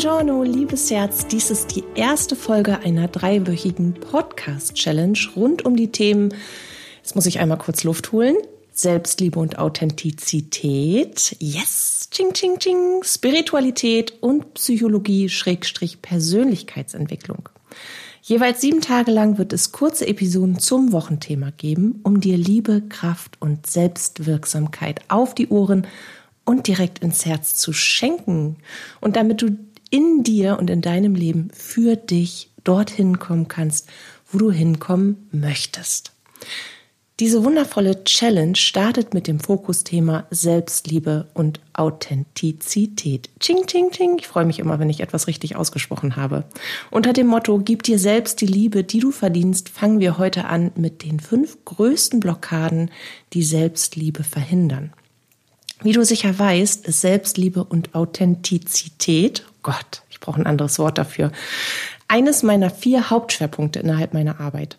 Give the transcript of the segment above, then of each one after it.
Buongiorno, liebes Herz. Dies ist die erste Folge einer dreiwöchigen Podcast-Challenge rund um die Themen, jetzt muss ich einmal kurz Luft holen, Selbstliebe und Authentizität, yes, ching, ching, ching, Spiritualität und Psychologie, Schrägstrich Persönlichkeitsentwicklung. Jeweils sieben Tage lang wird es kurze Episoden zum Wochenthema geben, um dir Liebe, Kraft und Selbstwirksamkeit auf die Ohren und direkt ins Herz zu schenken. Und damit du in dir und in deinem Leben für dich dorthin kommen kannst, wo du hinkommen möchtest. Diese wundervolle Challenge startet mit dem Fokusthema Selbstliebe und Authentizität. Ching, ching, ching. Ich freue mich immer, wenn ich etwas richtig ausgesprochen habe. Unter dem Motto Gib dir selbst die Liebe, die du verdienst, fangen wir heute an mit den fünf größten Blockaden, die Selbstliebe verhindern. Wie du sicher weißt, ist Selbstliebe und Authentizität, oh Gott, ich brauche ein anderes Wort dafür, eines meiner vier Hauptschwerpunkte innerhalb meiner Arbeit.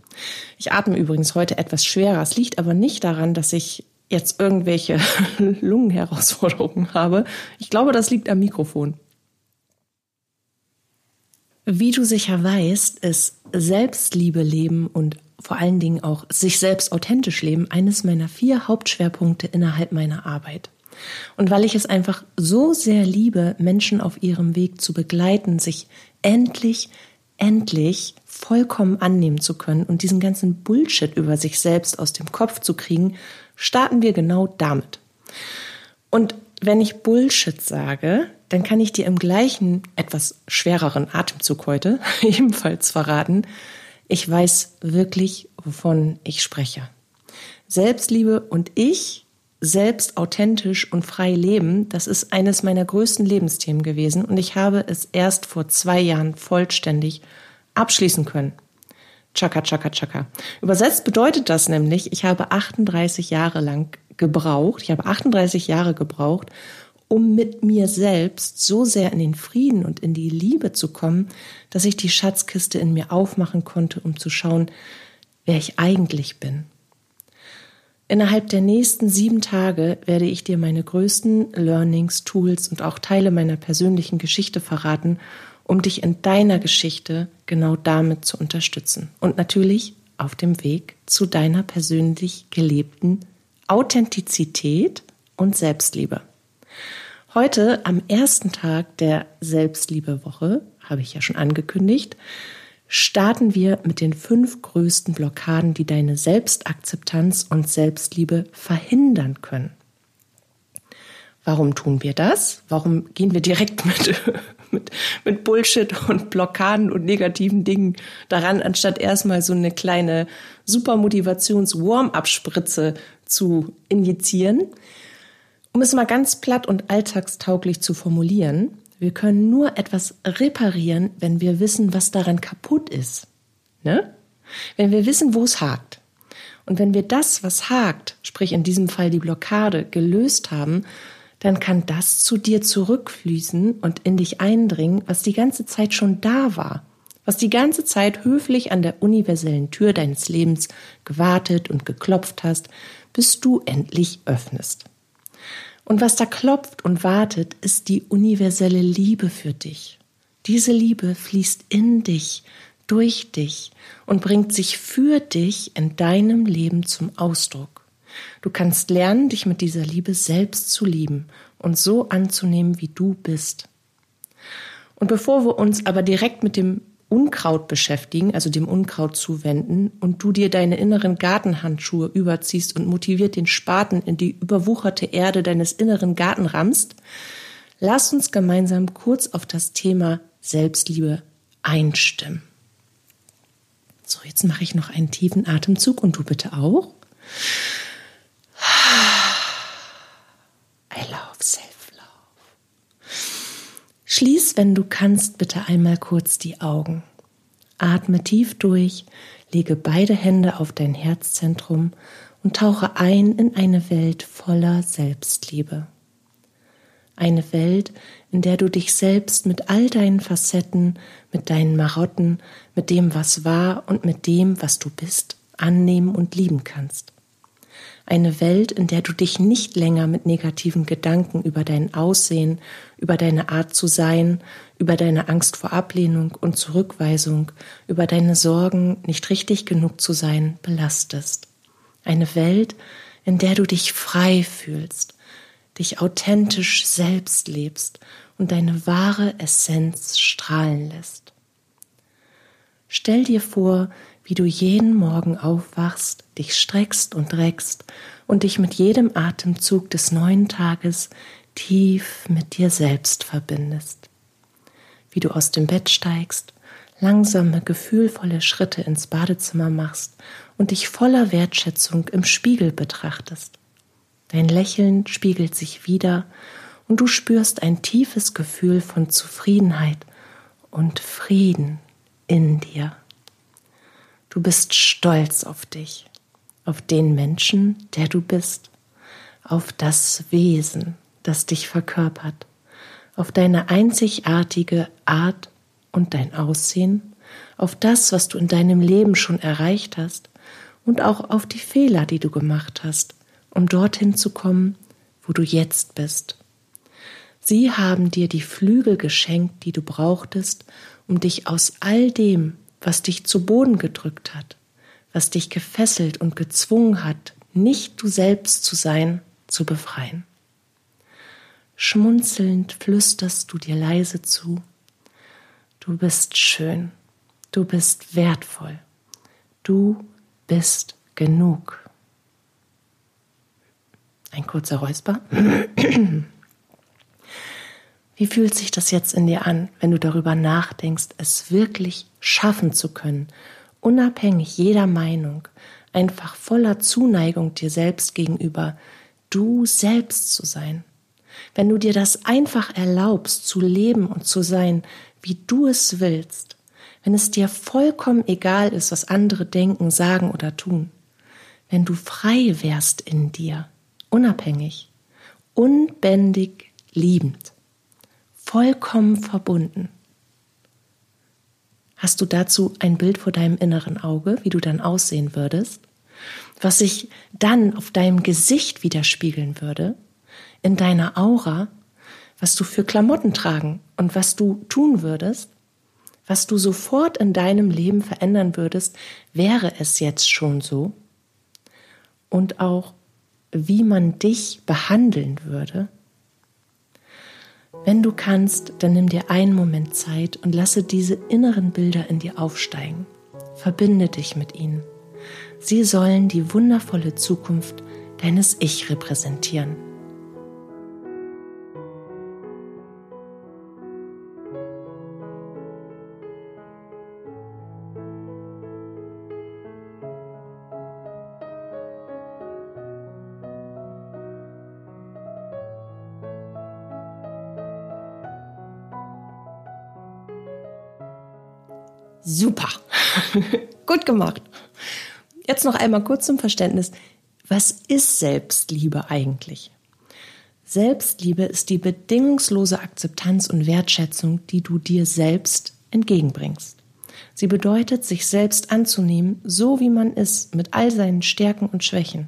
Ich atme übrigens heute etwas schwerer. Es liegt aber nicht daran, dass ich jetzt irgendwelche Lungenherausforderungen habe. Ich glaube, das liegt am Mikrofon. Wie du sicher weißt, ist Selbstliebe leben und vor allen Dingen auch sich selbst authentisch leben eines meiner vier Hauptschwerpunkte innerhalb meiner Arbeit. Und weil ich es einfach so sehr liebe, Menschen auf ihrem Weg zu begleiten, sich endlich endlich vollkommen annehmen zu können und diesen ganzen Bullshit über sich selbst aus dem Kopf zu kriegen, starten wir genau damit. Und wenn ich Bullshit sage, dann kann ich dir im gleichen, etwas schwereren Atemzug heute ebenfalls verraten, ich weiß wirklich, wovon ich spreche. Selbstliebe und ich selbst authentisch und frei leben, das ist eines meiner größten Lebensthemen gewesen und ich habe es erst vor zwei Jahren vollständig abschließen können. Chaka, chaka, chaka. Übersetzt bedeutet das nämlich, ich habe 38 Jahre lang gebraucht, ich habe 38 Jahre gebraucht, um mit mir selbst so sehr in den Frieden und in die Liebe zu kommen, dass ich die Schatzkiste in mir aufmachen konnte, um zu schauen, wer ich eigentlich bin. Innerhalb der nächsten sieben Tage werde ich dir meine größten Learnings, Tools und auch Teile meiner persönlichen Geschichte verraten, um dich in deiner Geschichte genau damit zu unterstützen. Und natürlich auf dem Weg zu deiner persönlich gelebten Authentizität und Selbstliebe. Heute, am ersten Tag der Selbstliebewoche, habe ich ja schon angekündigt, starten wir mit den fünf größten Blockaden, die deine Selbstakzeptanz und Selbstliebe verhindern können. Warum tun wir das? Warum gehen wir direkt mit, mit, mit Bullshit und Blockaden und negativen Dingen daran, anstatt erstmal so eine kleine Supermotivations-Warm-up-Spritze zu injizieren? Um es mal ganz platt und alltagstauglich zu formulieren, wir können nur etwas reparieren, wenn wir wissen, was daran kaputt ist. Ne? Wenn wir wissen, wo es hakt. Und wenn wir das, was hakt, sprich in diesem Fall die Blockade, gelöst haben, dann kann das zu dir zurückfließen und in dich eindringen, was die ganze Zeit schon da war, was die ganze Zeit höflich an der universellen Tür deines Lebens gewartet und geklopft hast, bis du endlich öffnest. Und was da klopft und wartet, ist die universelle Liebe für dich. Diese Liebe fließt in dich, durch dich und bringt sich für dich in deinem Leben zum Ausdruck. Du kannst lernen, dich mit dieser Liebe selbst zu lieben und so anzunehmen, wie du bist. Und bevor wir uns aber direkt mit dem Unkraut beschäftigen, also dem Unkraut zuwenden, und du dir deine inneren Gartenhandschuhe überziehst und motiviert den Spaten in die überwucherte Erde deines inneren Garten rammst, lass uns gemeinsam kurz auf das Thema Selbstliebe einstimmen. So, jetzt mache ich noch einen tiefen Atemzug und du bitte auch. Schließ, wenn du kannst, bitte einmal kurz die Augen. Atme tief durch, lege beide Hände auf dein Herzzentrum und tauche ein in eine Welt voller Selbstliebe. Eine Welt, in der du dich selbst mit all deinen Facetten, mit deinen Marotten, mit dem, was war und mit dem, was du bist, annehmen und lieben kannst. Eine Welt, in der du dich nicht länger mit negativen Gedanken über dein Aussehen, über deine Art zu sein, über deine Angst vor Ablehnung und Zurückweisung, über deine Sorgen, nicht richtig genug zu sein, belastest. Eine Welt, in der du dich frei fühlst, dich authentisch selbst lebst und deine wahre Essenz strahlen lässt. Stell dir vor, wie du jeden Morgen aufwachst, dich streckst und reckst und dich mit jedem Atemzug des neuen Tages tief mit dir selbst verbindest. Wie du aus dem Bett steigst, langsame, gefühlvolle Schritte ins Badezimmer machst und dich voller Wertschätzung im Spiegel betrachtest. Dein Lächeln spiegelt sich wieder und du spürst ein tiefes Gefühl von Zufriedenheit und Frieden in dir. Du bist stolz auf dich, auf den Menschen, der du bist, auf das Wesen, das dich verkörpert, auf deine einzigartige Art und dein Aussehen, auf das, was du in deinem Leben schon erreicht hast und auch auf die Fehler, die du gemacht hast, um dorthin zu kommen, wo du jetzt bist. Sie haben dir die Flügel geschenkt, die du brauchtest, um dich aus all dem, was dich zu Boden gedrückt hat, was dich gefesselt und gezwungen hat, nicht du selbst zu sein, zu befreien. Schmunzelnd flüsterst du dir leise zu, du bist schön, du bist wertvoll, du bist genug. Ein kurzer Räusper. Wie fühlt sich das jetzt in dir an, wenn du darüber nachdenkst, es wirklich schaffen zu können, unabhängig jeder Meinung, einfach voller Zuneigung dir selbst gegenüber, du selbst zu sein? Wenn du dir das einfach erlaubst, zu leben und zu sein, wie du es willst, wenn es dir vollkommen egal ist, was andere denken, sagen oder tun, wenn du frei wärst in dir, unabhängig, unbändig liebend, vollkommen verbunden. Hast du dazu ein Bild vor deinem inneren Auge, wie du dann aussehen würdest, was sich dann auf deinem Gesicht widerspiegeln würde, in deiner Aura, was du für Klamotten tragen und was du tun würdest, was du sofort in deinem Leben verändern würdest, wäre es jetzt schon so? Und auch, wie man dich behandeln würde? Wenn du kannst, dann nimm dir einen Moment Zeit und lasse diese inneren Bilder in dir aufsteigen. Verbinde dich mit ihnen. Sie sollen die wundervolle Zukunft deines Ich repräsentieren. Super. Gut gemacht. Jetzt noch einmal kurz zum Verständnis. Was ist Selbstliebe eigentlich? Selbstliebe ist die bedingungslose Akzeptanz und Wertschätzung, die du dir selbst entgegenbringst. Sie bedeutet, sich selbst anzunehmen, so wie man ist, mit all seinen Stärken und Schwächen.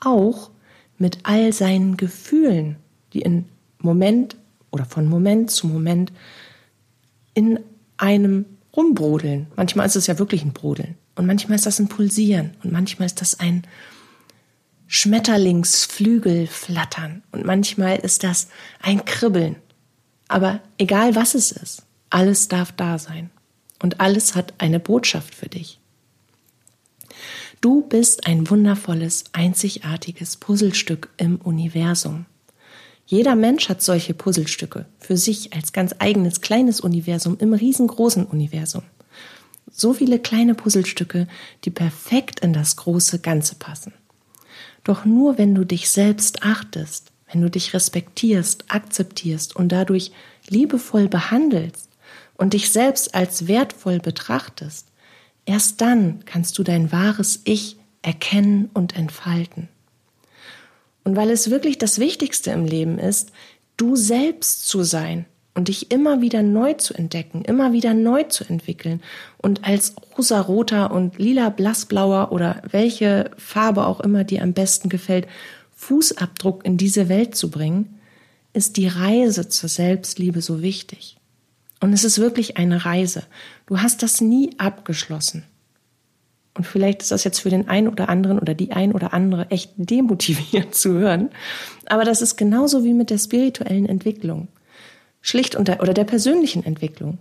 Auch mit all seinen Gefühlen, die in Moment oder von Moment zu Moment in einem rumbrodeln. Manchmal ist es ja wirklich ein Brodeln. Und manchmal ist das ein Pulsieren. Und manchmal ist das ein Schmetterlingsflügel flattern. Und manchmal ist das ein Kribbeln. Aber egal was es ist, alles darf da sein. Und alles hat eine Botschaft für dich. Du bist ein wundervolles, einzigartiges Puzzlestück im Universum. Jeder Mensch hat solche Puzzlestücke für sich als ganz eigenes kleines Universum im riesengroßen Universum. So viele kleine Puzzlestücke, die perfekt in das große Ganze passen. Doch nur wenn du dich selbst achtest, wenn du dich respektierst, akzeptierst und dadurch liebevoll behandelst und dich selbst als wertvoll betrachtest, erst dann kannst du dein wahres Ich erkennen und entfalten. Und weil es wirklich das Wichtigste im Leben ist, du selbst zu sein und dich immer wieder neu zu entdecken, immer wieder neu zu entwickeln und als rosa-roter und lila blassblauer oder welche Farbe auch immer dir am besten gefällt, Fußabdruck in diese Welt zu bringen, ist die Reise zur Selbstliebe so wichtig. Und es ist wirklich eine Reise. Du hast das nie abgeschlossen. Und vielleicht ist das jetzt für den einen oder anderen oder die ein oder andere echt demotivierend zu hören. Aber das ist genauso wie mit der spirituellen Entwicklung schlicht unter oder der persönlichen Entwicklung.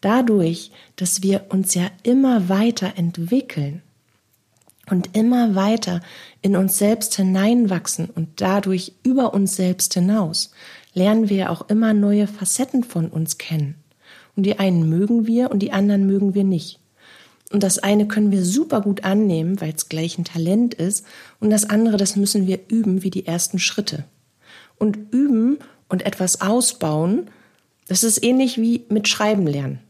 Dadurch, dass wir uns ja immer weiter entwickeln und immer weiter in uns selbst hineinwachsen und dadurch über uns selbst hinaus, lernen wir auch immer neue Facetten von uns kennen. Und die einen mögen wir und die anderen mögen wir nicht. Und das eine können wir super gut annehmen, weil es gleich ein Talent ist, und das andere, das müssen wir üben wie die ersten Schritte. Und üben und etwas ausbauen das ist ähnlich wie mit Schreiben lernen.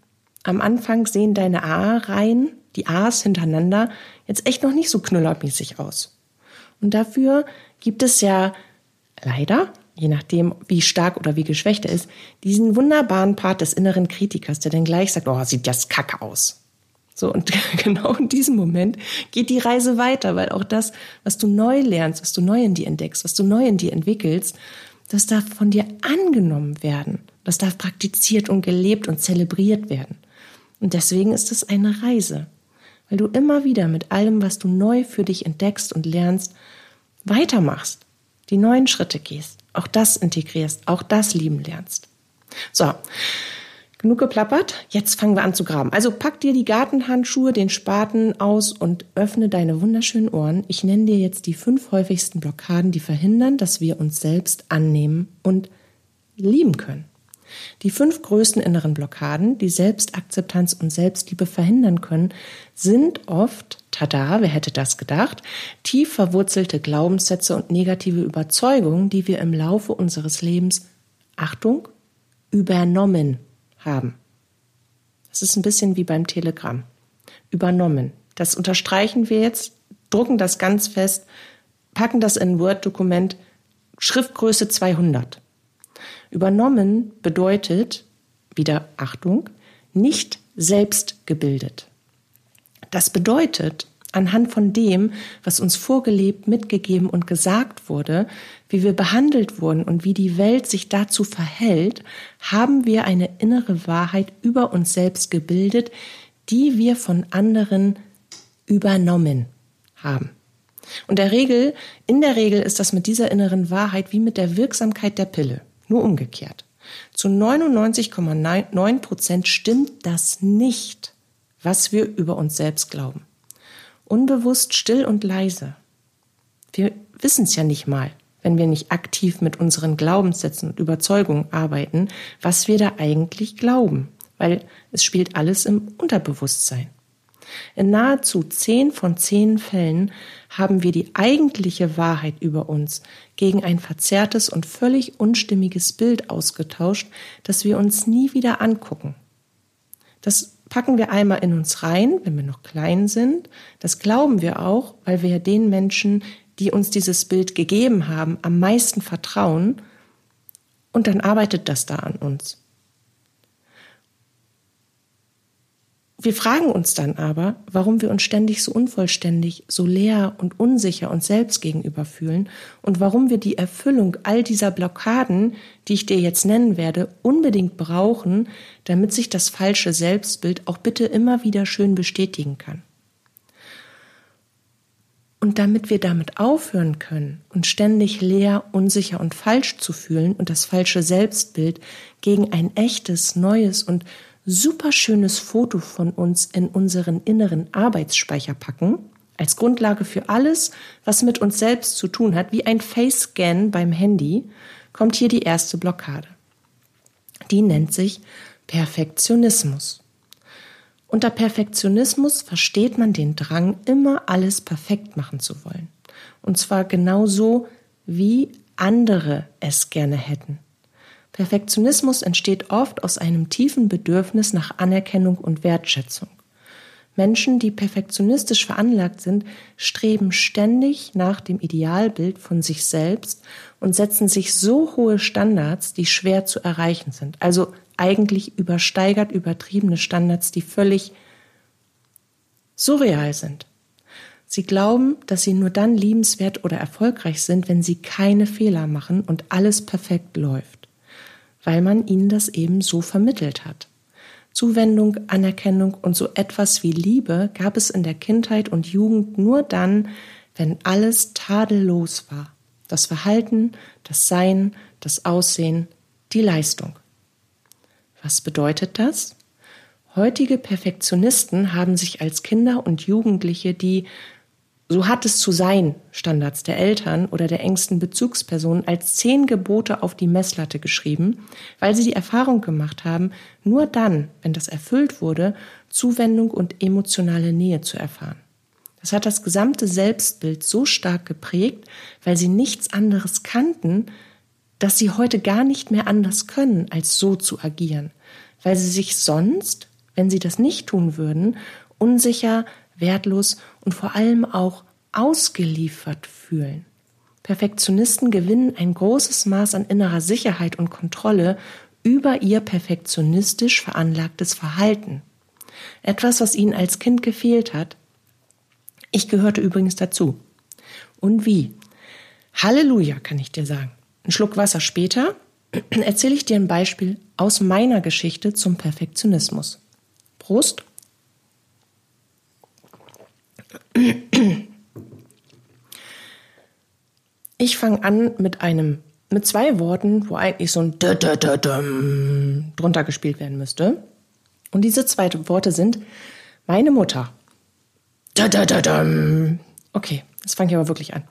Am Anfang sehen deine A-Reihen, die A's hintereinander, jetzt echt noch nicht so knüllermäßig aus. Und dafür gibt es ja leider, je nachdem, wie stark oder wie geschwächt er ist, diesen wunderbaren Part des inneren Kritikers, der dann gleich sagt, oh, sieht das kacke aus. So, und genau in diesem Moment geht die Reise weiter, weil auch das, was du neu lernst, was du neu in dir entdeckst, was du neu in dir entwickelst, das darf von dir angenommen werden. Das darf praktiziert und gelebt und zelebriert werden. Und deswegen ist es eine Reise, weil du immer wieder mit allem, was du neu für dich entdeckst und lernst, weitermachst, die neuen Schritte gehst, auch das integrierst, auch das lieben lernst. So, genug geplappert, jetzt fangen wir an zu graben. Also pack dir die Gartenhandschuhe, den Spaten aus und öffne deine wunderschönen Ohren. Ich nenne dir jetzt die fünf häufigsten Blockaden, die verhindern, dass wir uns selbst annehmen und lieben können. Die fünf größten inneren Blockaden, die Selbstakzeptanz und Selbstliebe verhindern können, sind oft, tada, wer hätte das gedacht, tief verwurzelte Glaubenssätze und negative Überzeugungen, die wir im Laufe unseres Lebens, Achtung, übernommen haben. Das ist ein bisschen wie beim Telegramm. Übernommen. Das unterstreichen wir jetzt, drucken das ganz fest, packen das in ein Word-Dokument, Schriftgröße 200. Übernommen bedeutet, wieder Achtung, nicht selbst gebildet. Das bedeutet, anhand von dem, was uns vorgelebt, mitgegeben und gesagt wurde, wie wir behandelt wurden und wie die Welt sich dazu verhält, haben wir eine innere Wahrheit über uns selbst gebildet, die wir von anderen übernommen haben. Und der Regel, in der Regel ist das mit dieser inneren Wahrheit wie mit der Wirksamkeit der Pille. Nur umgekehrt. Zu 99,9 Prozent stimmt das nicht, was wir über uns selbst glauben. Unbewusst, still und leise. Wir wissen es ja nicht mal, wenn wir nicht aktiv mit unseren Glaubenssätzen und Überzeugungen arbeiten, was wir da eigentlich glauben, weil es spielt alles im Unterbewusstsein. In nahezu zehn von zehn Fällen haben wir die eigentliche Wahrheit über uns gegen ein verzerrtes und völlig unstimmiges Bild ausgetauscht, das wir uns nie wieder angucken. Das packen wir einmal in uns rein, wenn wir noch klein sind. Das glauben wir auch, weil wir den Menschen, die uns dieses Bild gegeben haben, am meisten vertrauen. Und dann arbeitet das da an uns. Wir fragen uns dann aber, warum wir uns ständig so unvollständig, so leer und unsicher uns selbst gegenüber fühlen und warum wir die Erfüllung all dieser Blockaden, die ich dir jetzt nennen werde, unbedingt brauchen, damit sich das falsche Selbstbild auch bitte immer wieder schön bestätigen kann. Und damit wir damit aufhören können, uns ständig leer, unsicher und falsch zu fühlen und das falsche Selbstbild gegen ein echtes, neues und super schönes Foto von uns in unseren inneren Arbeitsspeicher packen, als Grundlage für alles, was mit uns selbst zu tun hat, wie ein Face-Scan beim Handy, kommt hier die erste Blockade. Die nennt sich Perfektionismus. Unter Perfektionismus versteht man den Drang, immer alles perfekt machen zu wollen. Und zwar genauso, wie andere es gerne hätten. Perfektionismus entsteht oft aus einem tiefen Bedürfnis nach Anerkennung und Wertschätzung. Menschen, die perfektionistisch veranlagt sind, streben ständig nach dem Idealbild von sich selbst und setzen sich so hohe Standards, die schwer zu erreichen sind. Also eigentlich übersteigert übertriebene Standards, die völlig surreal sind. Sie glauben, dass sie nur dann liebenswert oder erfolgreich sind, wenn sie keine Fehler machen und alles perfekt läuft, weil man ihnen das eben so vermittelt hat. Zuwendung, Anerkennung und so etwas wie Liebe gab es in der Kindheit und Jugend nur dann, wenn alles tadellos war. Das Verhalten, das Sein, das Aussehen, die Leistung. Was bedeutet das? Heutige Perfektionisten haben sich als Kinder und Jugendliche die so hat es zu sein Standards der Eltern oder der engsten Bezugspersonen als zehn Gebote auf die Messlatte geschrieben, weil sie die Erfahrung gemacht haben, nur dann, wenn das erfüllt wurde, Zuwendung und emotionale Nähe zu erfahren. Das hat das gesamte Selbstbild so stark geprägt, weil sie nichts anderes kannten, dass sie heute gar nicht mehr anders können, als so zu agieren, weil sie sich sonst, wenn sie das nicht tun würden, unsicher, wertlos und vor allem auch ausgeliefert fühlen. Perfektionisten gewinnen ein großes Maß an innerer Sicherheit und Kontrolle über ihr perfektionistisch veranlagtes Verhalten. Etwas, was ihnen als Kind gefehlt hat. Ich gehörte übrigens dazu. Und wie? Halleluja, kann ich dir sagen. Ein Schluck Wasser später erzähle ich dir ein Beispiel aus meiner Geschichte zum Perfektionismus. Prost! Ich fange an mit einem, mit zwei Worten, wo eigentlich so ein drunter gespielt werden müsste. Und diese zwei Worte sind meine Mutter. Okay, jetzt fange ich aber wirklich an.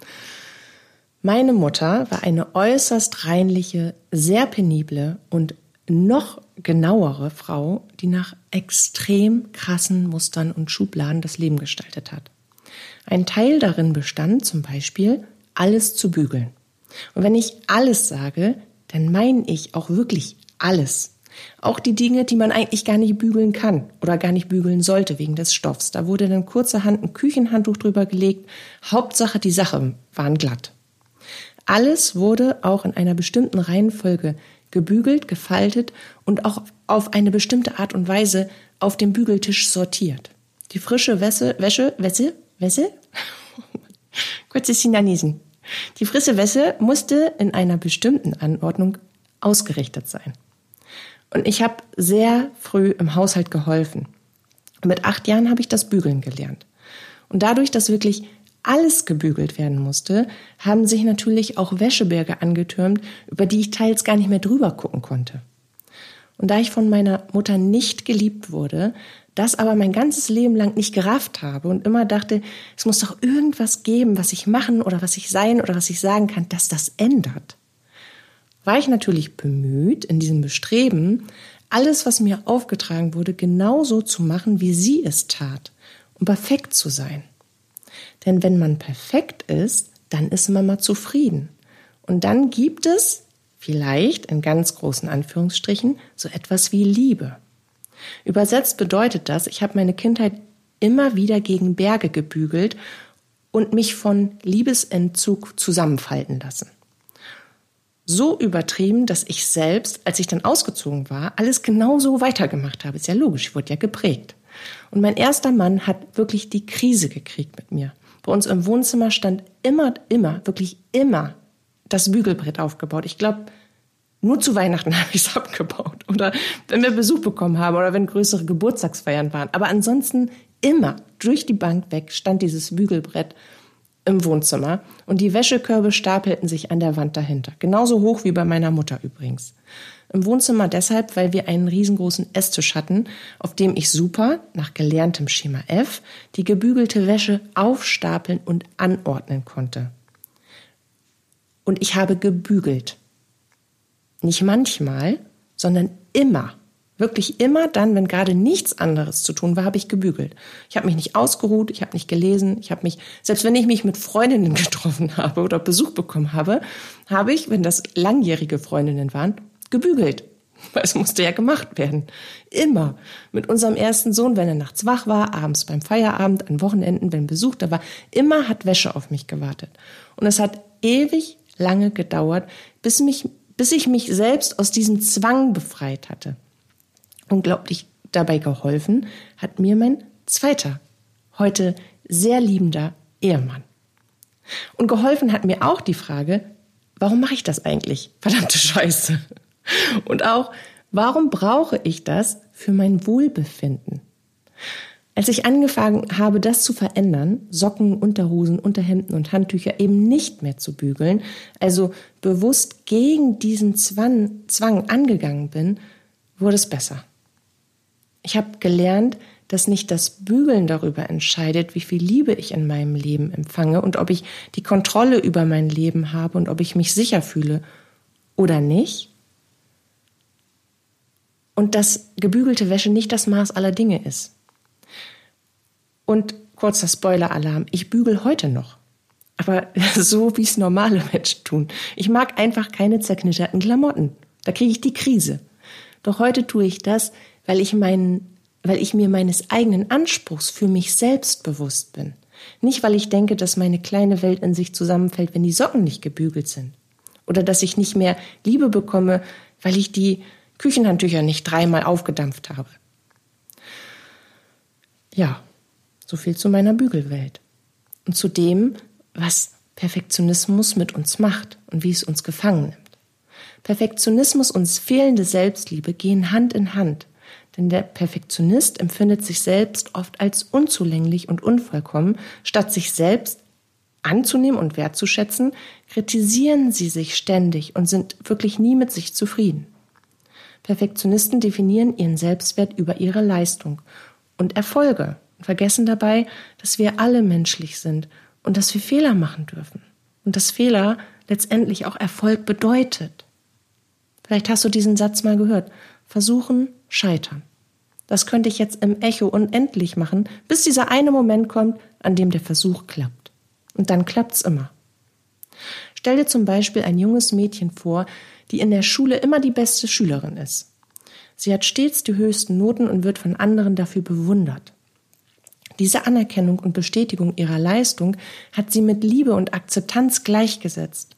Meine Mutter war eine äußerst reinliche, sehr penible und noch genauere Frau, die nach extrem krassen Mustern und Schubladen das Leben gestaltet hat. Ein Teil darin bestand zum Beispiel, alles zu bügeln. Und wenn ich alles sage, dann meine ich auch wirklich alles. Auch die Dinge, die man eigentlich gar nicht bügeln kann oder gar nicht bügeln sollte wegen des Stoffs. Da wurde dann kurzerhand ein Küchenhandtuch drüber gelegt. Hauptsache, die Sachen waren glatt. Alles wurde auch in einer bestimmten Reihenfolge gebügelt, gefaltet und auch auf eine bestimmte Art und Weise auf dem Bügeltisch sortiert. Die frische Wäsche, Wäsche, Wäsche, Wäsche? Kurzes Sinanisen. Die frische Wäsche musste in einer bestimmten Anordnung ausgerichtet sein. Und ich habe sehr früh im Haushalt geholfen. Mit acht Jahren habe ich das Bügeln gelernt. Und dadurch, dass wirklich alles gebügelt werden musste, haben sich natürlich auch Wäscheberge angetürmt, über die ich teils gar nicht mehr drüber gucken konnte. Und da ich von meiner Mutter nicht geliebt wurde, das aber mein ganzes Leben lang nicht gerafft habe und immer dachte, es muss doch irgendwas geben, was ich machen oder was ich sein oder was ich sagen kann, dass das ändert. War ich natürlich bemüht, in diesem Bestreben, alles, was mir aufgetragen wurde, genauso zu machen, wie sie es tat, um perfekt zu sein. Denn wenn man perfekt ist, dann ist man mal zufrieden. Und dann gibt es, vielleicht in ganz großen Anführungsstrichen, so etwas wie Liebe. Übersetzt bedeutet das, ich habe meine Kindheit immer wieder gegen Berge gebügelt und mich von Liebesentzug zusammenfalten lassen. So übertrieben, dass ich selbst, als ich dann ausgezogen war, alles genauso weitergemacht habe. Ist ja logisch, ich wurde ja geprägt. Und mein erster Mann hat wirklich die Krise gekriegt mit mir. Bei uns im Wohnzimmer stand immer, immer, wirklich immer das Bügelbrett aufgebaut. Ich glaube, nur zu Weihnachten habe ich es abgebaut oder wenn wir Besuch bekommen haben oder wenn größere Geburtstagsfeiern waren. Aber ansonsten immer durch die Bank weg stand dieses Bügelbrett im Wohnzimmer und die Wäschekörbe stapelten sich an der Wand dahinter. Genauso hoch wie bei meiner Mutter übrigens. Im Wohnzimmer deshalb, weil wir einen riesengroßen Esstisch hatten, auf dem ich super, nach gelerntem Schema F, die gebügelte Wäsche aufstapeln und anordnen konnte. Und ich habe gebügelt. Nicht manchmal, sondern immer. Wirklich immer dann, wenn gerade nichts anderes zu tun war, habe ich gebügelt. Ich habe mich nicht ausgeruht, ich habe nicht gelesen, ich habe mich, selbst wenn ich mich mit Freundinnen getroffen habe oder Besuch bekommen habe, habe ich, wenn das langjährige Freundinnen waren, gebügelt. Weil es musste ja gemacht werden. Immer. Mit unserem ersten Sohn, wenn er nachts wach war, abends beim Feierabend, an Wochenenden, wenn Besuch da war, immer hat Wäsche auf mich gewartet. Und es hat ewig lange gedauert, bis, mich, bis ich mich selbst aus diesem Zwang befreit hatte. Unglaublich dabei geholfen hat mir mein zweiter, heute sehr liebender Ehemann. Und geholfen hat mir auch die Frage, warum mache ich das eigentlich? Verdammte Scheiße. Und auch, warum brauche ich das für mein Wohlbefinden? Als ich angefangen habe, das zu verändern, Socken, Unterhosen, Unterhemden und Handtücher eben nicht mehr zu bügeln, also bewusst gegen diesen Zwang, angegangen bin, wurde es besser. Ich habe gelernt, dass nicht das Bügeln darüber entscheidet, wie viel Liebe ich in meinem Leben empfange und ob ich die Kontrolle über mein Leben habe und ob ich mich sicher fühle oder nicht. Und dass gebügelte Wäsche nicht das Maß aller Dinge ist. Und kurzer Spoiler-Alarm, ich bügel heute noch. Aber so wie es normale Menschen tun. Ich mag einfach keine zerknitterten Klamotten. Da kriege ich die Krise. Doch heute tue ich das, weil ich meinen weil ich mir meines eigenen Anspruchs für mich selbst bewusst bin. Nicht, weil ich denke, dass meine kleine Welt in sich zusammenfällt, wenn die Socken nicht gebügelt sind. Oder dass ich nicht mehr Liebe bekomme, weil ich die Küchenhandtücher nicht dreimal aufgedampft habe. Ja, so viel zu meiner Bügelwelt. Und zu dem, was Perfektionismus mit uns macht und wie es uns gefangen nimmt. Perfektionismus und fehlende Selbstliebe gehen Hand in Hand. Denn der Perfektionist empfindet sich selbst oft als unzulänglich und unvollkommen. Statt sich selbst anzunehmen und wertzuschätzen, kritisieren sie sich ständig und sind wirklich nie mit sich zufrieden. Perfektionisten definieren ihren Selbstwert über ihre Leistung und Erfolge und vergessen dabei, dass wir alle menschlich sind und dass wir Fehler machen dürfen und dass Fehler letztendlich auch Erfolg bedeutet. Vielleicht hast du diesen Satz mal gehört. Versuchen, scheitern. Das könnte ich jetzt im Echo unendlich machen, bis dieser eine Moment kommt, an dem der Versuch klappt. Und dann klappt's immer. Stell dir zum Beispiel ein junges Mädchen vor, die in der Schule immer die beste Schülerin ist. Sie hat stets die höchsten Noten und wird von anderen dafür bewundert. Diese Anerkennung und Bestätigung ihrer Leistung hat sie mit Liebe und Akzeptanz gleichgesetzt.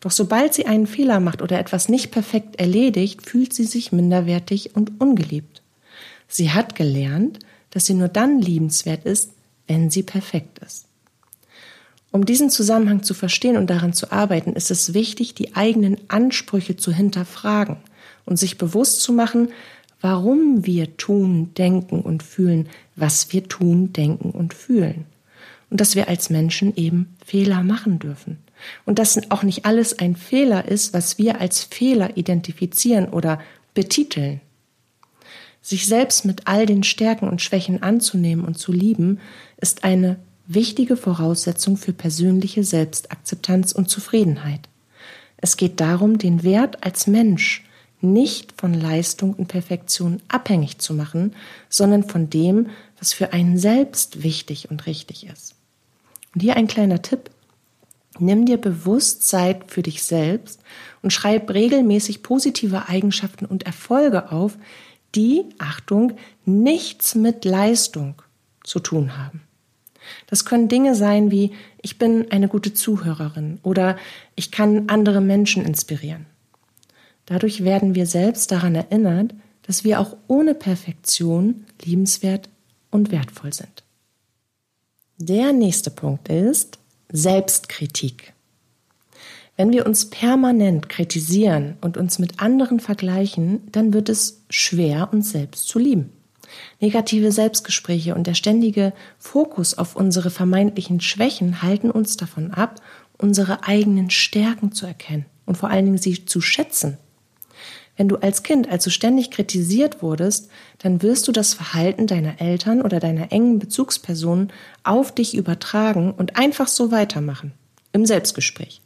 Doch sobald sie einen Fehler macht oder etwas nicht perfekt erledigt, fühlt sie sich minderwertig und ungeliebt. Sie hat gelernt, dass sie nur dann liebenswert ist, wenn sie perfekt ist. Um diesen Zusammenhang zu verstehen und daran zu arbeiten, ist es wichtig, die eigenen Ansprüche zu hinterfragen und sich bewusst zu machen, warum wir tun, denken und fühlen, was wir tun, denken und fühlen. Und dass wir als Menschen eben Fehler machen dürfen. Und dass auch nicht alles ein Fehler ist, was wir als Fehler identifizieren oder betiteln. Sich selbst mit all den Stärken und Schwächen anzunehmen und zu lieben, ist eine wichtige Voraussetzung für persönliche Selbstakzeptanz und Zufriedenheit. Es geht darum, den Wert als Mensch nicht von Leistung und Perfektion abhängig zu machen, sondern von dem, was für einen selbst wichtig und richtig ist. Und hier ein kleiner Tipp. Nimm dir bewusst Zeit für dich selbst und schreib regelmäßig positive Eigenschaften und Erfolge auf, die, Achtung, nichts mit Leistung zu tun haben. Das können Dinge sein wie ich bin eine gute Zuhörerin oder ich kann andere Menschen inspirieren. Dadurch werden wir selbst daran erinnert, dass wir auch ohne Perfektion liebenswert und wertvoll sind. Der nächste Punkt ist Selbstkritik. Wenn wir uns permanent kritisieren und uns mit anderen vergleichen, dann wird es schwer, uns selbst zu lieben. Negative Selbstgespräche und der ständige Fokus auf unsere vermeintlichen Schwächen halten uns davon ab, unsere eigenen Stärken zu erkennen und vor allen Dingen sie zu schätzen. Wenn du als Kind also ständig kritisiert wurdest, dann wirst du das Verhalten deiner Eltern oder deiner engen Bezugspersonen auf dich übertragen und einfach so weitermachen. Im Selbstgespräch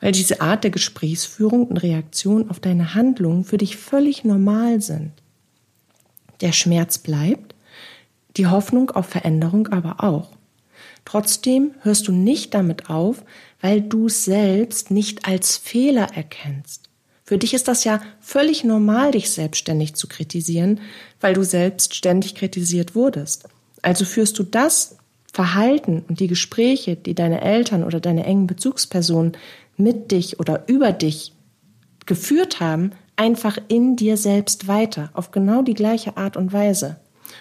weil diese Art der Gesprächsführung und Reaktion auf deine Handlungen für dich völlig normal sind. Der Schmerz bleibt, die Hoffnung auf Veränderung aber auch. Trotzdem hörst du nicht damit auf, weil du es selbst nicht als Fehler erkennst. Für dich ist das ja völlig normal, dich selbstständig zu kritisieren, weil du selbst ständig kritisiert wurdest. Also führst du das Verhalten und die Gespräche, die deine Eltern oder deine engen Bezugspersonen mit dich oder über dich geführt haben, einfach in dir selbst weiter, auf genau die gleiche Art und Weise.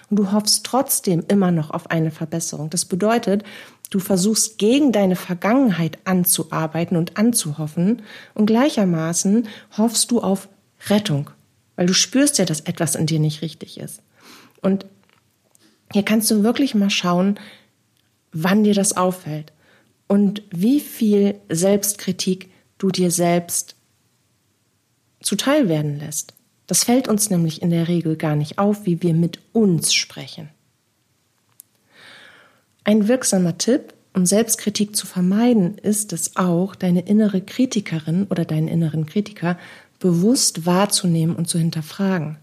Und du hoffst trotzdem immer noch auf eine Verbesserung. Das bedeutet, du versuchst gegen deine Vergangenheit anzuarbeiten und anzuhoffen und gleichermaßen hoffst du auf Rettung, weil du spürst ja, dass etwas in dir nicht richtig ist. Und hier kannst du wirklich mal schauen, wann dir das auffällt und wie viel Selbstkritik du dir selbst zuteil werden lässt. Das fällt uns nämlich in der Regel gar nicht auf, wie wir mit uns sprechen. Ein wirksamer Tipp, um Selbstkritik zu vermeiden, ist es auch, deine innere Kritikerin oder deinen inneren Kritiker bewusst wahrzunehmen und zu hinterfragen.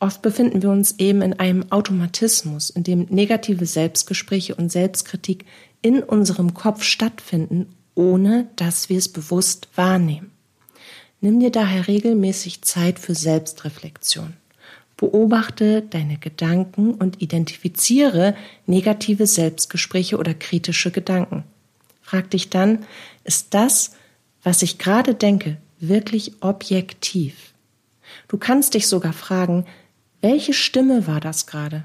Oft befinden wir uns eben in einem Automatismus, in dem negative Selbstgespräche und Selbstkritik in unserem Kopf stattfinden, ohne dass wir es bewusst wahrnehmen. Nimm dir daher regelmäßig Zeit für Selbstreflexion. Beobachte deine Gedanken und identifiziere negative Selbstgespräche oder kritische Gedanken. Frag dich dann, ist das, was ich gerade denke, wirklich objektiv? Du kannst dich sogar fragen, welche Stimme war das gerade?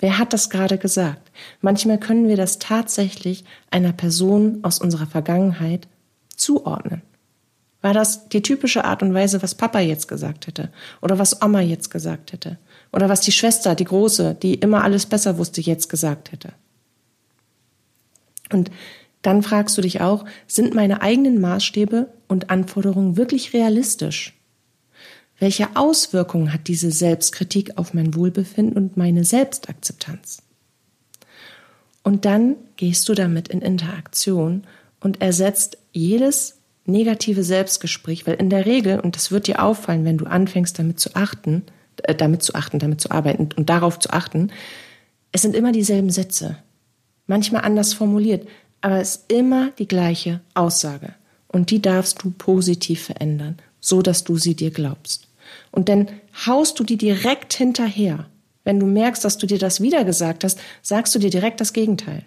Wer hat das gerade gesagt? Manchmal können wir das tatsächlich einer Person aus unserer Vergangenheit zuordnen. War das die typische Art und Weise, was Papa jetzt gesagt hätte? Oder was Oma jetzt gesagt hätte? Oder was die Schwester, die Große, die immer alles besser wusste, jetzt gesagt hätte? Und dann fragst du dich auch, sind meine eigenen Maßstäbe und Anforderungen wirklich realistisch? Welche Auswirkungen hat diese Selbstkritik auf mein Wohlbefinden und meine Selbstakzeptanz? Und dann gehst du damit in Interaktion und ersetzt jedes negative Selbstgespräch, weil in der Regel, und das wird dir auffallen, wenn du anfängst damit zu achten, äh, damit zu achten, damit zu arbeiten und darauf zu achten, es sind immer dieselben Sätze. Manchmal anders formuliert, aber es ist immer die gleiche Aussage. Und die darfst du positiv verändern, so dass du sie dir glaubst. Und dann haust du die direkt hinterher. Wenn du merkst, dass du dir das wieder gesagt hast, sagst du dir direkt das Gegenteil.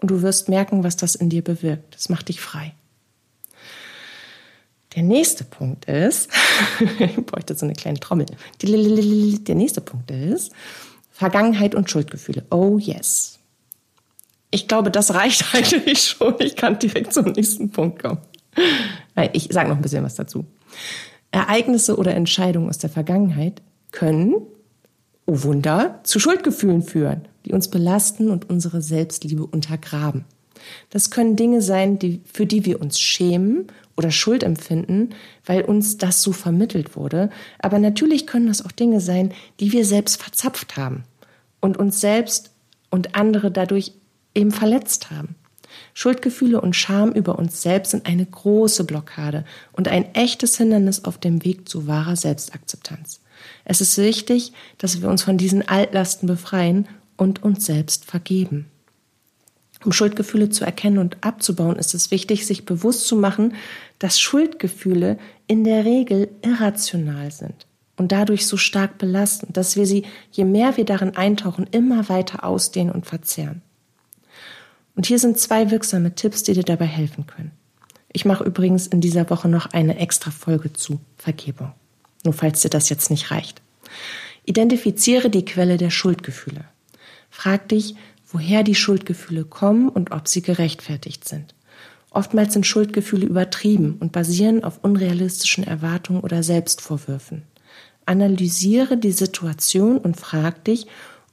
Und du wirst merken, was das in dir bewirkt. Das macht dich frei. Der nächste Punkt ist, ich bräuchte so eine kleine Trommel. Der nächste Punkt ist Vergangenheit und Schuldgefühle. Oh yes. Ich glaube, das reicht eigentlich schon. Ich kann direkt zum nächsten Punkt kommen. Ich sage noch ein bisschen was dazu. Ereignisse oder Entscheidungen aus der Vergangenheit können, oh Wunder, zu Schuldgefühlen führen, die uns belasten und unsere Selbstliebe untergraben. Das können Dinge sein, die, für die wir uns schämen oder Schuld empfinden, weil uns das so vermittelt wurde. Aber natürlich können das auch Dinge sein, die wir selbst verzapft haben und uns selbst und andere dadurch eben verletzt haben. Schuldgefühle und Scham über uns selbst sind eine große Blockade und ein echtes Hindernis auf dem Weg zu wahrer Selbstakzeptanz. Es ist wichtig, dass wir uns von diesen Altlasten befreien und uns selbst vergeben. Um Schuldgefühle zu erkennen und abzubauen, ist es wichtig, sich bewusst zu machen, dass Schuldgefühle in der Regel irrational sind und dadurch so stark belasten, dass wir sie, je mehr wir darin eintauchen, immer weiter ausdehnen und verzehren. Und hier sind zwei wirksame Tipps, die dir dabei helfen können. Ich mache übrigens in dieser Woche noch eine extra Folge zu Vergebung. Nur falls dir das jetzt nicht reicht. Identifiziere die Quelle der Schuldgefühle. Frag dich, woher die Schuldgefühle kommen und ob sie gerechtfertigt sind. Oftmals sind Schuldgefühle übertrieben und basieren auf unrealistischen Erwartungen oder Selbstvorwürfen. Analysiere die Situation und frag dich,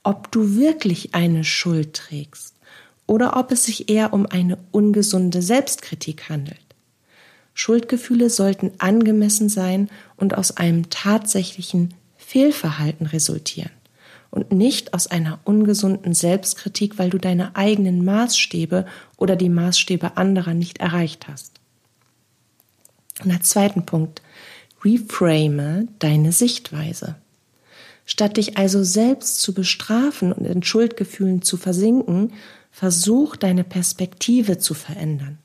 ob du wirklich eine Schuld trägst oder ob es sich eher um eine ungesunde Selbstkritik handelt. Schuldgefühle sollten angemessen sein und aus einem tatsächlichen Fehlverhalten resultieren und nicht aus einer ungesunden Selbstkritik, weil du deine eigenen Maßstäbe oder die Maßstäbe anderer nicht erreicht hast. Und als zweiten Punkt, reframe deine Sichtweise. Statt dich also selbst zu bestrafen und in Schuldgefühlen zu versinken, versuch deine Perspektive zu verändern.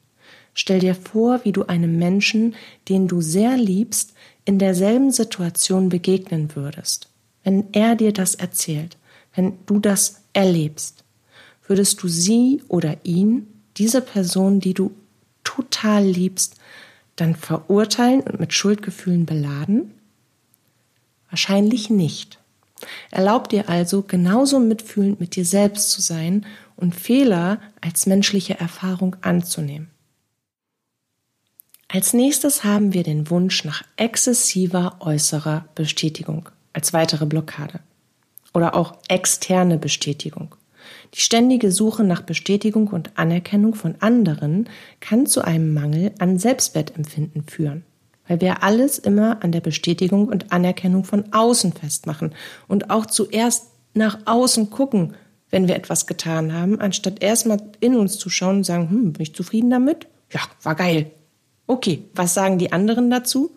Stell dir vor, wie du einem Menschen, den du sehr liebst, in derselben Situation begegnen würdest. Wenn er dir das erzählt, wenn du das erlebst, würdest du sie oder ihn, diese Person, die du total liebst, dann verurteilen und mit Schuldgefühlen beladen? Wahrscheinlich nicht. Erlaub dir also, genauso mitfühlend mit dir selbst zu sein und Fehler als menschliche Erfahrung anzunehmen. Als nächstes haben wir den Wunsch nach exzessiver äußerer Bestätigung als weitere Blockade oder auch externe Bestätigung. Die ständige Suche nach Bestätigung und Anerkennung von anderen kann zu einem Mangel an Selbstwertempfinden führen, weil wir alles immer an der Bestätigung und Anerkennung von außen festmachen und auch zuerst nach außen gucken, wenn wir etwas getan haben, anstatt erstmal in uns zu schauen und sagen, hm, bin ich zufrieden damit? Ja, war geil. Okay, was sagen die anderen dazu?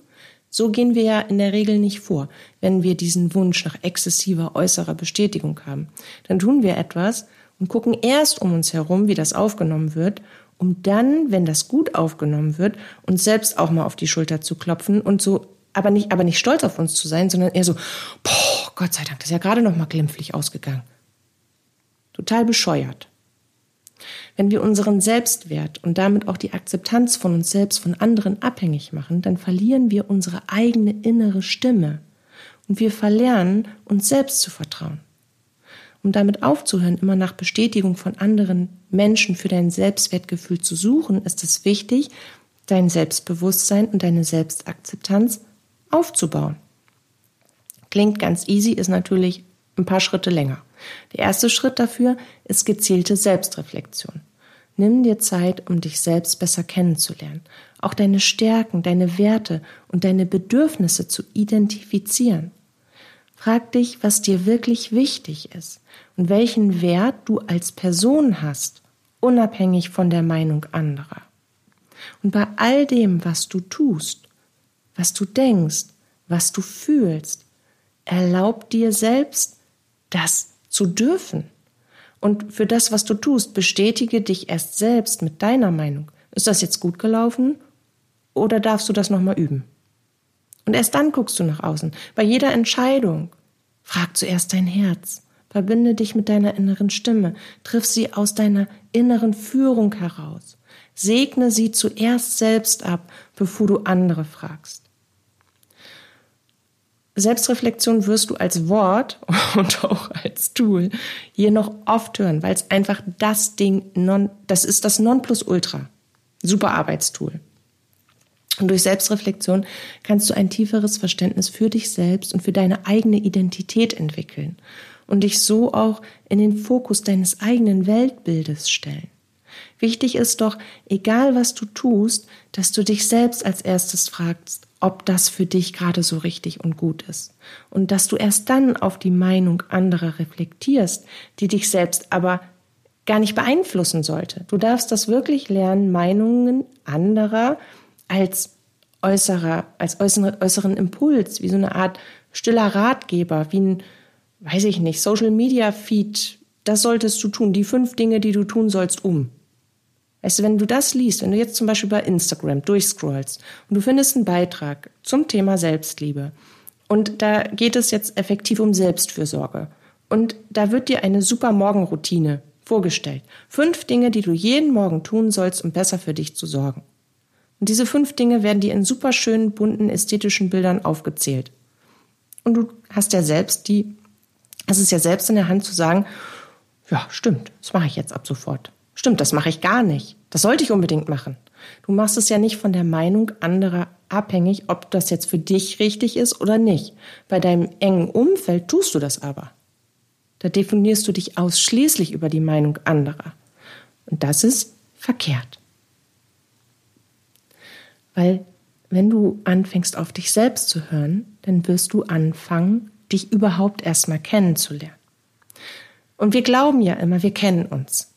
So gehen wir ja in der Regel nicht vor, wenn wir diesen Wunsch nach exzessiver äußerer Bestätigung haben. Dann tun wir etwas, und gucken erst um uns herum, wie das aufgenommen wird, um dann, wenn das gut aufgenommen wird, uns selbst auch mal auf die Schulter zu klopfen und so, aber nicht, aber nicht stolz auf uns zu sein, sondern eher so, boah, Gott sei Dank, das ist ja gerade noch mal glimpflich ausgegangen. Total bescheuert. Wenn wir unseren Selbstwert und damit auch die Akzeptanz von uns selbst von anderen abhängig machen, dann verlieren wir unsere eigene innere Stimme und wir verlernen, uns selbst zu vertrauen um damit aufzuhören, immer nach Bestätigung von anderen Menschen für dein Selbstwertgefühl zu suchen, ist es wichtig, dein Selbstbewusstsein und deine Selbstakzeptanz aufzubauen. Klingt ganz easy, ist natürlich ein paar Schritte länger. Der erste Schritt dafür ist gezielte Selbstreflexion. Nimm dir Zeit, um dich selbst besser kennenzulernen, auch deine Stärken, deine Werte und deine Bedürfnisse zu identifizieren. Frag dich, was dir wirklich wichtig ist und welchen Wert du als Person hast, unabhängig von der Meinung anderer. Und bei all dem, was du tust, was du denkst, was du fühlst, erlaub dir selbst, das zu dürfen. Und für das, was du tust, bestätige dich erst selbst mit deiner Meinung. Ist das jetzt gut gelaufen oder darfst du das nochmal üben? Und erst dann guckst du nach außen. Bei jeder Entscheidung. Frag zuerst dein Herz. Verbinde dich mit deiner inneren Stimme. Triff sie aus deiner inneren Führung heraus. Segne sie zuerst selbst ab, bevor du andere fragst. Selbstreflexion wirst du als Wort und auch als Tool hier noch oft hören, weil es einfach das Ding, non, das ist das Nonplusultra. Super Arbeitstool. Und durch Selbstreflexion kannst du ein tieferes Verständnis für dich selbst und für deine eigene Identität entwickeln und dich so auch in den Fokus deines eigenen Weltbildes stellen. Wichtig ist doch, egal was du tust, dass du dich selbst als erstes fragst, ob das für dich gerade so richtig und gut ist. Und dass du erst dann auf die Meinung anderer reflektierst, die dich selbst aber gar nicht beeinflussen sollte. Du darfst das wirklich lernen, Meinungen anderer als äußerer, als äußeren, äußeren Impuls, wie so eine Art stiller Ratgeber, wie ein, weiß ich nicht, Social Media Feed. Das solltest du tun. Die fünf Dinge, die du tun sollst, um. Weißt du, wenn du das liest, wenn du jetzt zum Beispiel bei Instagram durchscrollst und du findest einen Beitrag zum Thema Selbstliebe und da geht es jetzt effektiv um Selbstfürsorge und da wird dir eine super Morgenroutine vorgestellt. Fünf Dinge, die du jeden Morgen tun sollst, um besser für dich zu sorgen. Und diese fünf Dinge werden dir in super schönen, bunten, ästhetischen Bildern aufgezählt. Und du hast ja selbst die, es ist ja selbst in der Hand zu sagen, ja, stimmt, das mache ich jetzt ab sofort. Stimmt, das mache ich gar nicht. Das sollte ich unbedingt machen. Du machst es ja nicht von der Meinung anderer abhängig, ob das jetzt für dich richtig ist oder nicht. Bei deinem engen Umfeld tust du das aber. Da definierst du dich ausschließlich über die Meinung anderer. Und das ist verkehrt. Weil wenn du anfängst auf dich selbst zu hören, dann wirst du anfangen, dich überhaupt erstmal kennenzulernen. Und wir glauben ja immer, wir kennen uns.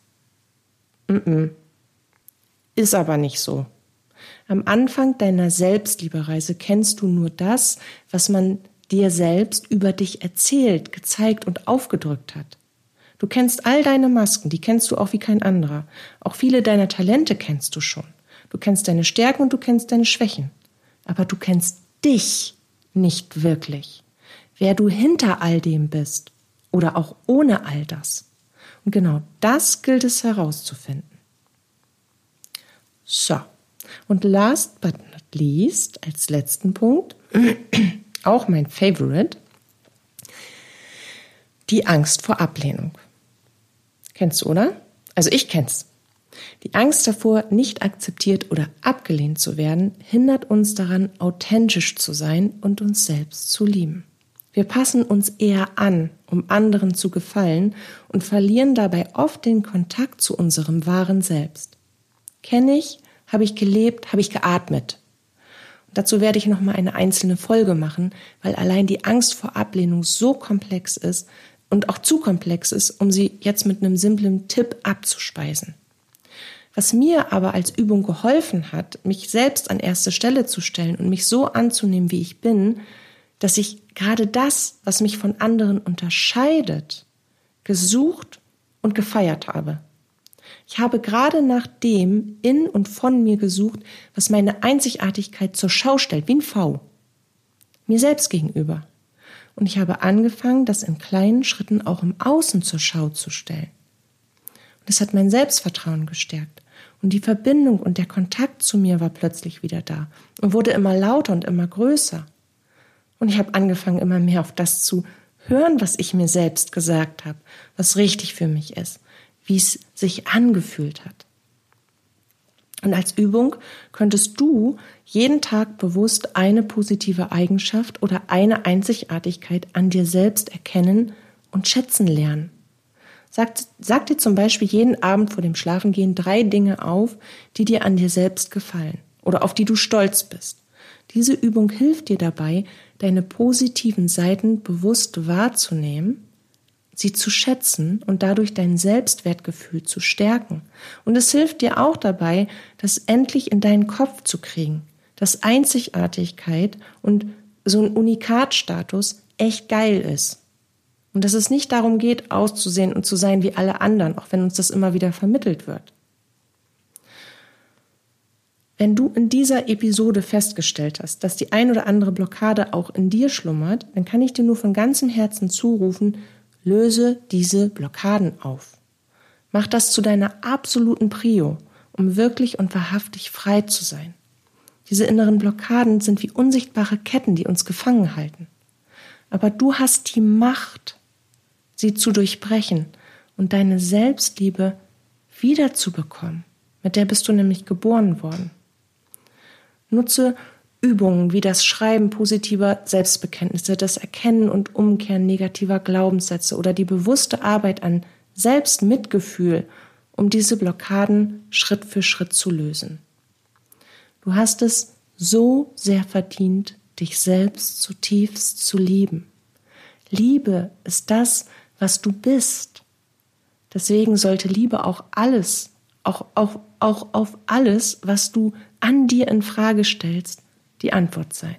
Mm -mm. Ist aber nicht so. Am Anfang deiner Selbstliebereise kennst du nur das, was man dir selbst über dich erzählt, gezeigt und aufgedrückt hat. Du kennst all deine Masken, die kennst du auch wie kein anderer. Auch viele deiner Talente kennst du schon. Du kennst deine Stärken und du kennst deine Schwächen. Aber du kennst dich nicht wirklich. Wer du hinter all dem bist oder auch ohne all das. Und genau das gilt es herauszufinden. So, und last but not least, als letzten Punkt, auch mein Favorite, die Angst vor Ablehnung. Kennst du, oder? Also ich kenn's. Die Angst davor, nicht akzeptiert oder abgelehnt zu werden, hindert uns daran, authentisch zu sein und uns selbst zu lieben. Wir passen uns eher an, um anderen zu gefallen und verlieren dabei oft den Kontakt zu unserem wahren Selbst. Kenne ich, habe ich gelebt, habe ich geatmet. Und dazu werde ich noch mal eine einzelne Folge machen, weil allein die Angst vor Ablehnung so komplex ist und auch zu komplex ist, um sie jetzt mit einem simplen Tipp abzuspeisen. Was mir aber als Übung geholfen hat, mich selbst an erste Stelle zu stellen und mich so anzunehmen, wie ich bin, dass ich gerade das, was mich von anderen unterscheidet, gesucht und gefeiert habe. Ich habe gerade nach dem in und von mir gesucht, was meine Einzigartigkeit zur Schau stellt, wie ein V. Mir selbst gegenüber. Und ich habe angefangen, das in kleinen Schritten auch im Außen zur Schau zu stellen. Und es hat mein Selbstvertrauen gestärkt. Und die Verbindung und der Kontakt zu mir war plötzlich wieder da und wurde immer lauter und immer größer. Und ich habe angefangen, immer mehr auf das zu hören, was ich mir selbst gesagt habe, was richtig für mich ist, wie es sich angefühlt hat. Und als Übung könntest du jeden Tag bewusst eine positive Eigenschaft oder eine Einzigartigkeit an dir selbst erkennen und schätzen lernen. Sag, sag dir zum Beispiel jeden Abend vor dem Schlafengehen drei Dinge auf, die dir an dir selbst gefallen oder auf die du stolz bist. Diese Übung hilft dir dabei, deine positiven Seiten bewusst wahrzunehmen, sie zu schätzen und dadurch dein Selbstwertgefühl zu stärken. Und es hilft dir auch dabei, das endlich in deinen Kopf zu kriegen, dass Einzigartigkeit und so ein Unikatstatus echt geil ist. Und dass es nicht darum geht, auszusehen und zu sein wie alle anderen, auch wenn uns das immer wieder vermittelt wird. Wenn du in dieser Episode festgestellt hast, dass die ein oder andere Blockade auch in dir schlummert, dann kann ich dir nur von ganzem Herzen zurufen, löse diese Blockaden auf. Mach das zu deiner absoluten Prio, um wirklich und wahrhaftig frei zu sein. Diese inneren Blockaden sind wie unsichtbare Ketten, die uns gefangen halten. Aber du hast die Macht, sie zu durchbrechen und deine Selbstliebe wiederzubekommen. Mit der bist du nämlich geboren worden. Nutze Übungen wie das Schreiben positiver Selbstbekenntnisse, das Erkennen und Umkehren negativer Glaubenssätze oder die bewusste Arbeit an Selbstmitgefühl, um diese Blockaden Schritt für Schritt zu lösen. Du hast es so sehr verdient, dich selbst zutiefst zu lieben. Liebe ist das, was du bist. Deswegen sollte Liebe auch alles, auch, auch, auch auf alles, was du an dir in Frage stellst, die Antwort sein.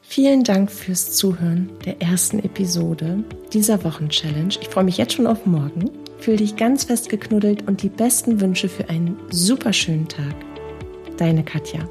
Vielen Dank fürs Zuhören der ersten Episode dieser Wochenchallenge. Ich freue mich jetzt schon auf morgen. Fühl dich ganz fest geknuddelt und die besten Wünsche für einen super schönen Tag. Deine Katja.